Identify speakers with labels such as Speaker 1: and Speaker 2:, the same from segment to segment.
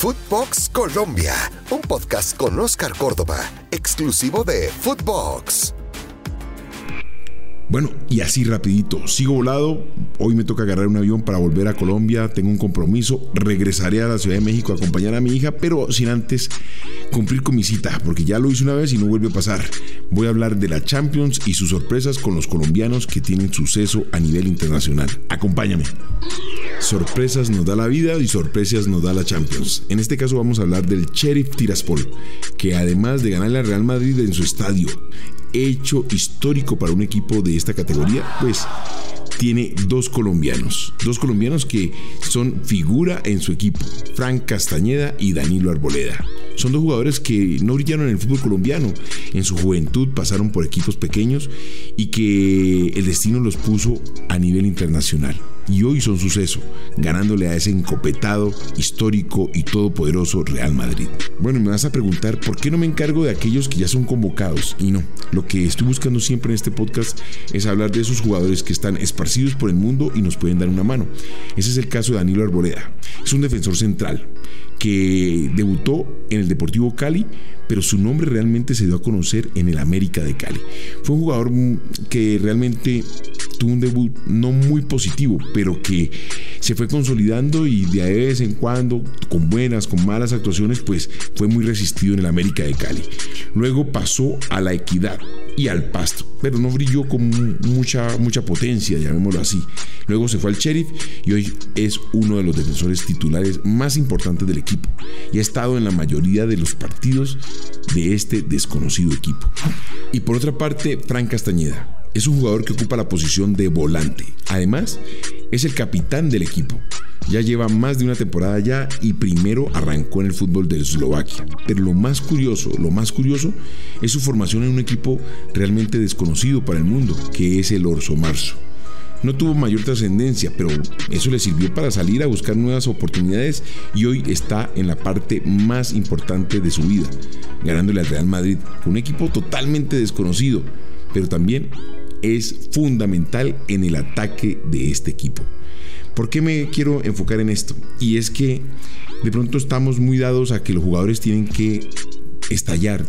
Speaker 1: Footbox Colombia, un podcast con Oscar Córdoba, exclusivo de Footbox.
Speaker 2: Bueno, y así rapidito, sigo volado, hoy me toca agarrar un avión para volver a Colombia, tengo un compromiso, regresaré a la Ciudad de México a acompañar a mi hija, pero sin antes cumplir con mi cita, porque ya lo hice una vez y no vuelve a pasar. Voy a hablar de la Champions y sus sorpresas con los colombianos que tienen suceso a nivel internacional. Acompáñame. Sorpresas nos da la vida y sorpresas nos da la Champions. En este caso vamos a hablar del Sheriff Tiraspol, que además de ganar la Real Madrid en su estadio, hecho histórico para un equipo de esta categoría, pues tiene dos colombianos, dos colombianos que son figura en su equipo, Frank Castañeda y Danilo Arboleda. Son dos jugadores que no brillaron en el fútbol colombiano, en su juventud pasaron por equipos pequeños y que el destino los puso a nivel internacional y hoy son suceso, ganándole a ese encopetado, histórico y todopoderoso Real Madrid. Bueno, me vas a preguntar por qué no me encargo de aquellos que ya son convocados. Y no, lo que estoy buscando siempre en este podcast es hablar de esos jugadores que están esparcidos por el mundo y nos pueden dar una mano. Ese es el caso de Danilo Arboleda. Es un defensor central que debutó en el Deportivo Cali, pero su nombre realmente se dio a conocer en el América de Cali. Fue un jugador que realmente tuvo un debut no muy positivo, pero que se fue consolidando y de vez en cuando, con buenas, con malas actuaciones, pues fue muy resistido en el América de Cali. Luego pasó a la Equidad y al Pasto, pero no brilló con mucha, mucha potencia, llamémoslo así. Luego se fue al Sheriff y hoy es uno de los defensores titulares más importantes del equipo y ha estado en la mayoría de los partidos de este desconocido equipo. Y por otra parte, Frank Castañeda es un jugador que ocupa la posición de volante. Además, es el capitán del equipo. Ya lleva más de una temporada ya y primero arrancó en el fútbol de Eslovaquia. Pero lo más curioso, lo más curioso es su formación en un equipo realmente desconocido para el mundo, que es el Orso Marzo. No tuvo mayor trascendencia, pero eso le sirvió para salir a buscar nuevas oportunidades y hoy está en la parte más importante de su vida, ganándole al Real Madrid, un equipo totalmente desconocido, pero también es fundamental en el ataque de este equipo. ¿Por qué me quiero enfocar en esto? Y es que de pronto estamos muy dados a que los jugadores tienen que estallar,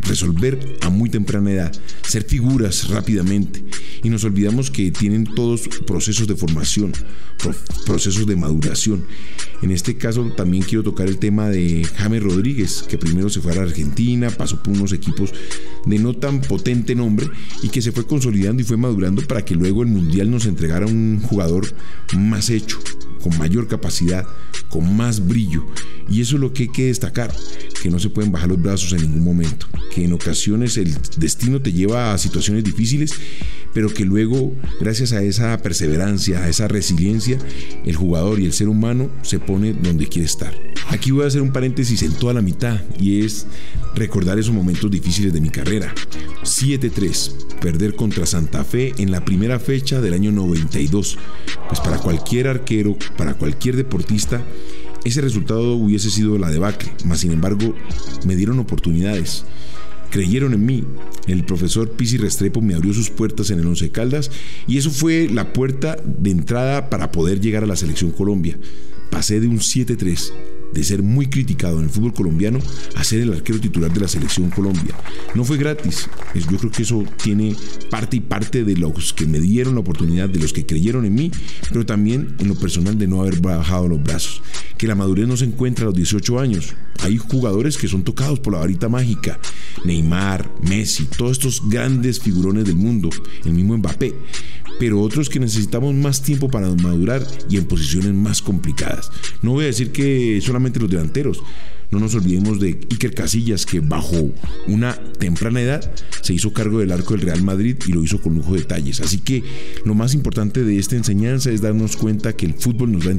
Speaker 2: resolver a muy temprana edad, ser figuras rápidamente. Y nos olvidamos que tienen todos procesos de formación, procesos de maduración. En este caso también quiero tocar el tema de James Rodríguez, que primero se fue a la Argentina, pasó por unos equipos de no tan potente nombre y que se fue consolidando y fue madurando para que luego el Mundial nos entregara un jugador más hecho, con mayor capacidad, con más brillo. Y eso es lo que hay que destacar, que no se pueden bajar los brazos en ningún momento, que en ocasiones el destino te lleva a situaciones difíciles, pero que luego, gracias a esa perseverancia, a esa resiliencia, el jugador y el ser humano se pone donde quiere estar. Aquí voy a hacer un paréntesis en toda la mitad y es recordar esos momentos difíciles de mi carrera. 7-3, perder contra Santa Fe en la primera fecha del año 92. Pues para cualquier arquero, para cualquier deportista, ese resultado hubiese sido la debacle, mas sin embargo me dieron oportunidades. Creyeron en mí. El profesor Pisi Restrepo me abrió sus puertas en el Once Caldas y eso fue la puerta de entrada para poder llegar a la selección Colombia. Pasé de un 7-3 de ser muy criticado en el fútbol colombiano a ser el arquero titular de la selección Colombia. No fue gratis, yo creo que eso tiene parte y parte de los que me dieron la oportunidad, de los que creyeron en mí, pero también en lo personal de no haber bajado los brazos. Que la madurez no se encuentra a los 18 años. Hay jugadores que son tocados por la varita mágica. Neymar, Messi, todos estos grandes figurones del mundo, el mismo Mbappé pero otros que necesitamos más tiempo para madurar y en posiciones más complicadas. No voy a decir que solamente los delanteros, no nos olvidemos de Iker Casillas, que bajo una temprana edad se hizo cargo del arco del Real Madrid y lo hizo con lujo de detalles. Así que lo más importante de esta enseñanza es darnos cuenta que el fútbol nos da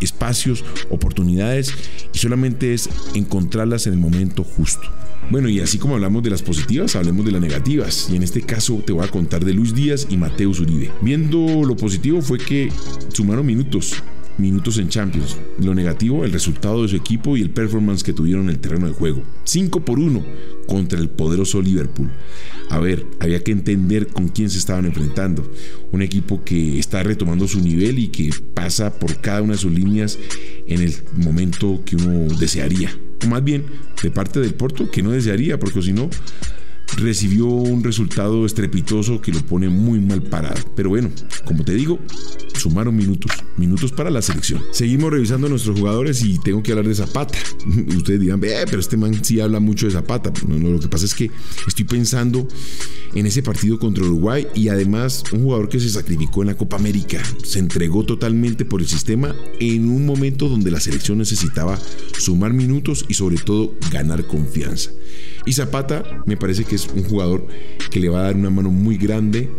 Speaker 2: espacios, oportunidades y solamente es encontrarlas en el momento justo. Bueno, y así como hablamos de las positivas, hablemos de las negativas. Y en este caso te voy a contar de Luis Díaz y Mateo Uribe. Viendo lo positivo fue que sumaron minutos minutos en Champions. Lo negativo, el resultado de su equipo y el performance que tuvieron en el terreno de juego. 5 por 1 contra el poderoso Liverpool. A ver, había que entender con quién se estaban enfrentando. Un equipo que está retomando su nivel y que pasa por cada una de sus líneas en el momento que uno desearía. O más bien, de parte del Porto, que no desearía, porque si no, recibió un resultado estrepitoso que lo pone muy mal parado. Pero bueno, como te digo, sumaron minutos, minutos para la selección. Seguimos revisando a nuestros jugadores y tengo que hablar de Zapata. Ustedes dirán, pero este man sí habla mucho de Zapata. No, lo que pasa es que estoy pensando en ese partido contra Uruguay y además un jugador que se sacrificó en la Copa América, se entregó totalmente por el sistema en un momento donde la selección necesitaba sumar minutos y sobre todo ganar confianza. Y Zapata me parece que es un jugador que le va a dar una mano muy grande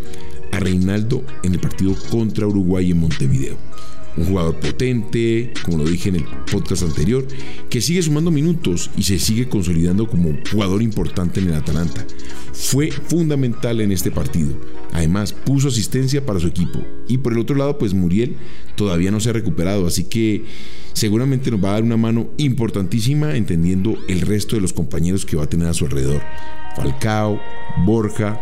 Speaker 2: a Reinaldo en el partido contra Uruguay en Montevideo. Un jugador potente, como lo dije en el podcast anterior, que sigue sumando minutos y se sigue consolidando como jugador importante en el Atalanta. Fue fundamental en este partido. Además, puso asistencia para su equipo. Y por el otro lado, pues Muriel todavía no se ha recuperado, así que seguramente nos va a dar una mano importantísima entendiendo el resto de los compañeros que va a tener a su alrededor. Falcao, Borja.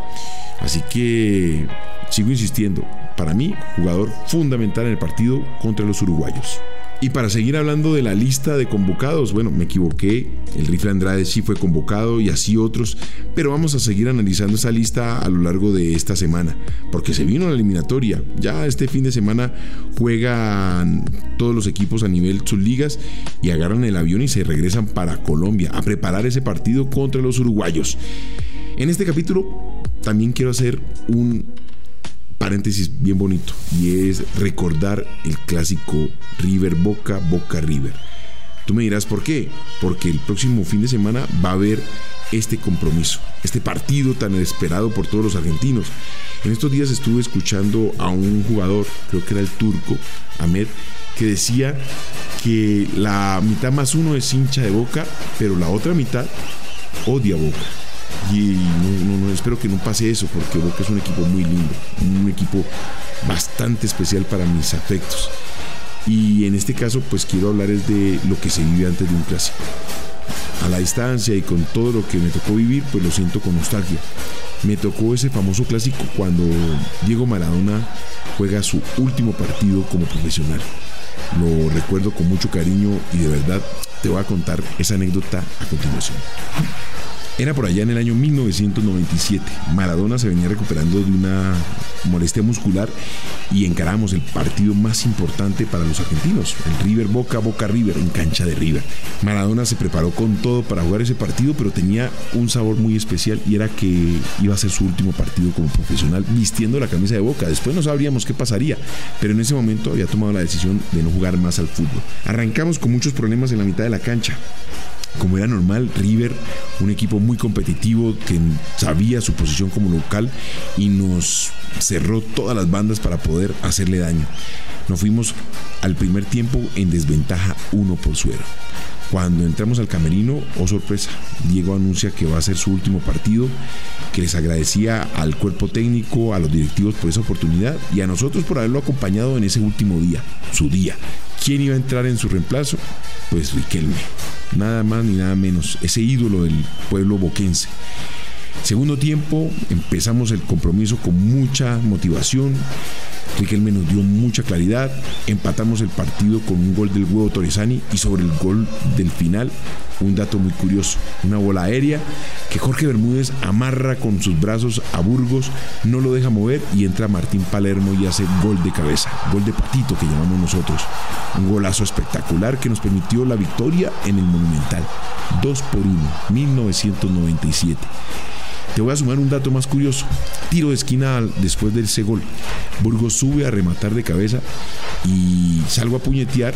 Speaker 2: Así que sigo insistiendo, para mí, jugador fundamental en el partido contra los uruguayos. Y para seguir hablando de la lista de convocados, bueno, me equivoqué, el rifle Andrade sí fue convocado y así otros, pero vamos a seguir analizando esa lista a lo largo de esta semana, porque se vino la eliminatoria, ya este fin de semana juegan todos los equipos a nivel ligas y agarran el avión y se regresan para Colombia a preparar ese partido contra los uruguayos. En este capítulo también quiero hacer un paréntesis bien bonito y es recordar el clásico River Boca, Boca River. Tú me dirás por qué, porque el próximo fin de semana va a haber este compromiso, este partido tan esperado por todos los argentinos. En estos días estuve escuchando a un jugador, creo que era el turco, Ahmed, que decía que la mitad más uno es hincha de boca, pero la otra mitad odia boca. Y no, espero que no pase eso, porque Boca es un equipo muy lindo, un equipo bastante especial para mis afectos. Y en este caso, pues quiero hablar de lo que se vive antes de un clásico. A la distancia y con todo lo que me tocó vivir, pues lo siento con nostalgia. Me tocó ese famoso clásico cuando Diego Maradona juega su último partido como profesional. Lo recuerdo con mucho cariño y de verdad te voy a contar esa anécdota a continuación. Era por allá en el año 1997. Maradona se venía recuperando de una molestia muscular y encaramos el partido más importante para los argentinos, el River Boca Boca River en cancha de River. Maradona se preparó con todo para jugar ese partido, pero tenía un sabor muy especial y era que iba a ser su último partido como profesional vistiendo la camisa de Boca. Después no sabríamos qué pasaría, pero en ese momento había tomado la decisión de no jugar más al fútbol. Arrancamos con muchos problemas en la mitad de la cancha como era normal, River, un equipo muy competitivo que sabía su posición como local y nos cerró todas las bandas para poder hacerle daño. Nos fuimos al primer tiempo en desventaja 1 por suero. Cuando entramos al camerino, oh sorpresa, Diego anuncia que va a ser su último partido, que les agradecía al cuerpo técnico, a los directivos por esa oportunidad y a nosotros por haberlo acompañado en ese último día, su día. ¿Quién iba a entrar en su reemplazo? Pues Riquelme nada más ni nada menos, ese ídolo del pueblo boquense. Segundo tiempo, empezamos el compromiso con mucha motivación. Riquelme nos dio mucha claridad. Empatamos el partido con un gol del huevo Torresani y sobre el gol del final, un dato muy curioso: una bola aérea que Jorge Bermúdez amarra con sus brazos a Burgos, no lo deja mover y entra Martín Palermo y hace gol de cabeza, gol de patito que llamamos nosotros. Un golazo espectacular que nos permitió la victoria en el Monumental. 2 por 1, 1997. Te voy a sumar un dato más curioso. Tiro de esquina después del ese gol. Burgos sube a rematar de cabeza y salgo a puñetear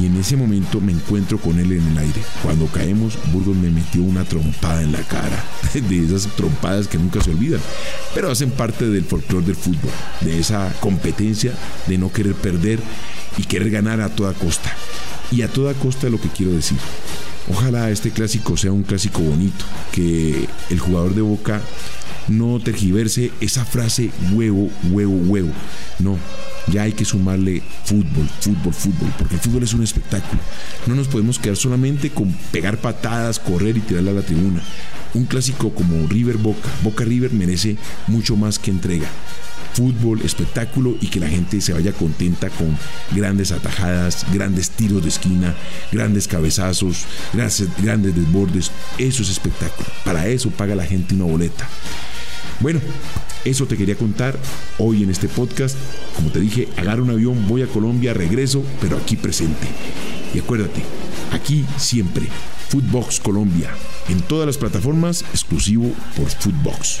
Speaker 2: y en ese momento me encuentro con él en el aire. Cuando caemos, Burgos me metió una trompada en la cara, de esas trompadas que nunca se olvidan, pero hacen parte del folclore del fútbol, de esa competencia de no querer perder y querer ganar a toda costa. Y a toda costa lo que quiero decir. Ojalá este clásico sea un clásico bonito, que el jugador de Boca no tergiverse esa frase huevo, huevo, huevo. No, ya hay que sumarle fútbol, fútbol, fútbol, porque el fútbol es un espectáculo. No nos podemos quedar solamente con pegar patadas, correr y tirarle a la tribuna. Un clásico como River Boca, Boca River merece mucho más que entrega fútbol, espectáculo y que la gente se vaya contenta con grandes atajadas, grandes tiros de esquina, grandes cabezazos, grandes, grandes desbordes. Eso es espectáculo. Para eso paga la gente una boleta. Bueno, eso te quería contar hoy en este podcast. Como te dije, agarro un avión, voy a Colombia, regreso, pero aquí presente. Y acuérdate, aquí siempre, Footbox Colombia, en todas las plataformas, exclusivo por Footbox.